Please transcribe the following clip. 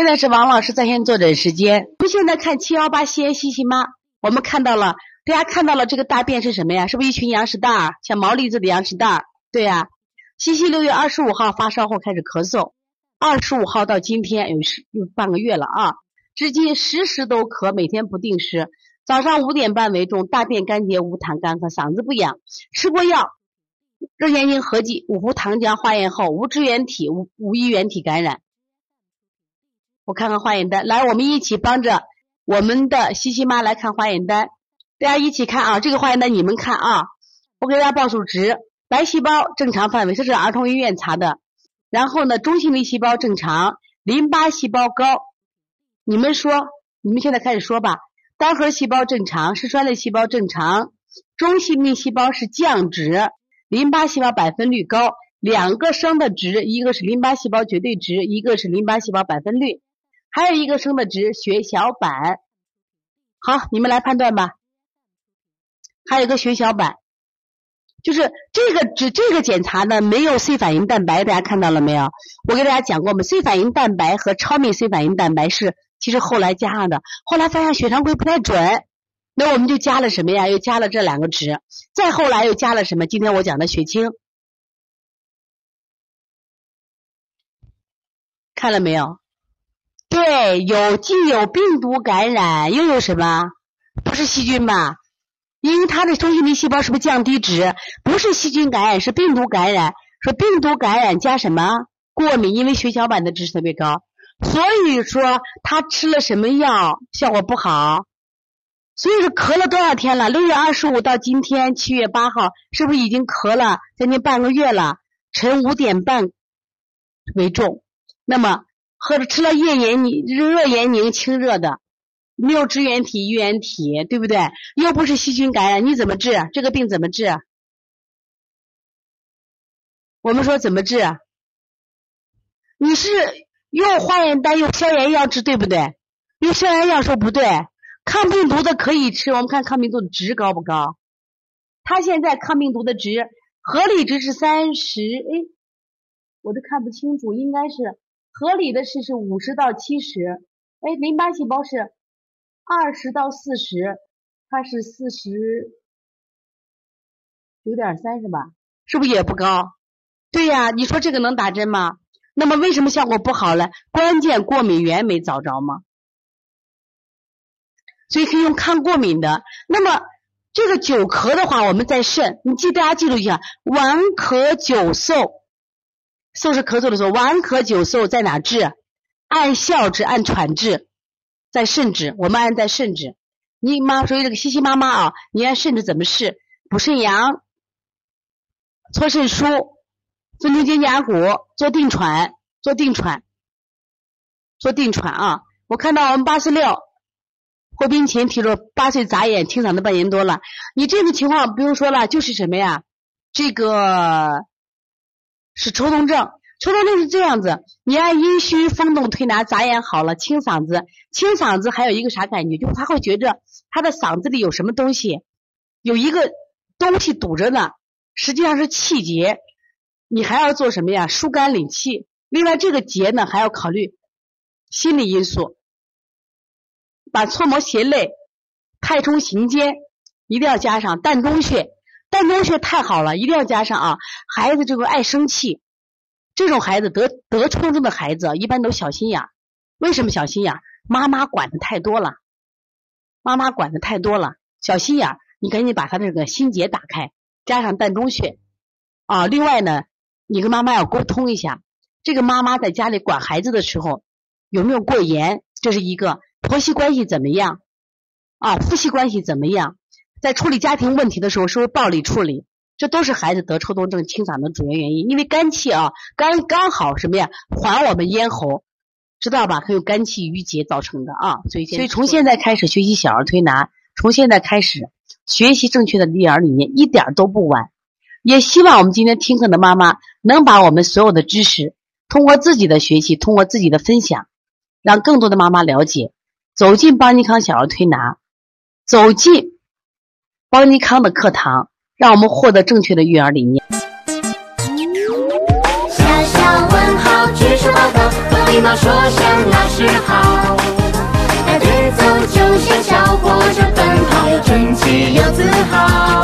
现在是王老师在线坐诊时间。我们现在看七幺八西安西西妈，我们看到了，大家看到了这个大便是什么呀？是不是一群羊屎蛋儿，像毛栗子的羊屎蛋儿？对呀。西西六月二十五号发烧后开始咳嗽，二十五号到今天有十有半个月了啊，至今时时都咳，每天不定时。早上五点半为重，大便干结无痰干咳，嗓子不痒，吃过药，热炎宁合剂五服糖浆化验后无支原体无无衣原体感染。我看看化验单，来，我们一起帮着我们的西西妈来看化验单，大家一起看啊，这个化验单你们看啊，我给大家报数值，白细胞正常范围，这是儿童医院查的，然后呢，中性粒细胞正常，淋巴细胞高，你们说，你们现在开始说吧，单核细胞正常，嗜酸类细胞正常，中性粒细胞是降值，淋巴细胞百分率高，两个升的值，一个是淋巴细胞绝对值，一个是淋巴细胞百分率。还有一个升的值血小板，好，你们来判断吧。还有个血小板，就是这个值这个检查呢没有 C 反应蛋白，大家看到了没有？我给大家讲过，我们 C 反应蛋白和超敏 C 反应蛋白是其实后来加上的，后来发现血常规不太准，那我们就加了什么呀？又加了这两个值，再后来又加了什么？今天我讲的血清，看了没有？对，有既有病毒感染，又有什么？不是细菌吧？因为它的中性粒细胞是不是降低值？不是细菌感染，是病毒感染。说病毒感染加什么？过敏，因为血小板的值特别高。所以说他吃了什么药效果不好？所以说咳了多少天了？六月二十五到今天七月八号，是不是已经咳了将近半个月了？晨五点半为重，那么。喝着吃了热炎宁热炎宁清热的，没有支原体衣原体，对不对？又不是细菌感染，你怎么治这个病？怎么治？我们说怎么治？你是用化验单用消炎药治，对不对？用消炎药说不对，抗病毒的可以吃。我们看抗病毒的值高不高？他现在抗病毒的值合理值是三十，哎，我都看不清楚，应该是。合理的是是五十到七十，哎，淋巴细胞是二十到四十，它是四十九点三是吧？是不是也不高？对呀，你说这个能打针吗？那么为什么效果不好呢？关键过敏源没找着吗？所以可以用抗过敏的。那么这个久咳的话，我们在肾，你记大家记住一下，顽咳久嗽。嗽是咳嗽的时候，顽咳久嗽在哪治？按笑治，按喘治，在肾治。我们按在肾治。你妈所以这个西西妈妈啊，你按肾治怎么试？补肾阳，搓肾腧，分清肩胛骨，做定喘，做定喘，做定喘啊！我看到我们八四六霍冰琴提出八岁眨眼，清嗓子半年多了。你这种情况不用说了，就是什么呀？这个。是抽动症，抽动症是这样子，你按阴虚风动推拿，眨眼好了，清嗓子，清嗓子还有一个啥感觉？就是他会觉着他的嗓子里有什么东西，有一个东西堵着呢，实际上是气结，你还要做什么呀？疏肝理气。另外这个结呢，还要考虑心理因素，把搓摩胁肋、太冲行间一定要加上膻中穴。膻中穴太好了，一定要加上啊！孩子这个爱生气，这种孩子得得抽动的孩子一般都小心眼。为什么小心眼？妈妈管的太多了，妈妈管的太多了，小心眼。你赶紧把他这个心结打开，加上膻中穴啊。另外呢，你跟妈妈要沟通一下，这个妈妈在家里管孩子的时候有没有过严？这是一个婆媳关系怎么样啊？夫妻关系怎么样？在处理家庭问题的时候，是不是暴力处理？这都是孩子得抽动症清嗓的主要原因。因为肝气啊，刚刚好什么呀？还我们咽喉，知道吧？还有肝气郁结造成的啊。所以，所以从现在开始学习小儿推拿，从现在开始学习正确的育儿理念，一点都不晚。也希望我们今天听课的妈妈能把我们所有的知识，通过自己的学习，通过自己的分享，让更多的妈妈了解，走进邦尼康小儿推拿，走进。邦尼康的课堂，让我们获得正确的育儿理念。小小问号，举手报告。礼貌说声老师好。带队走就像小火车奔跑，又整齐又自豪。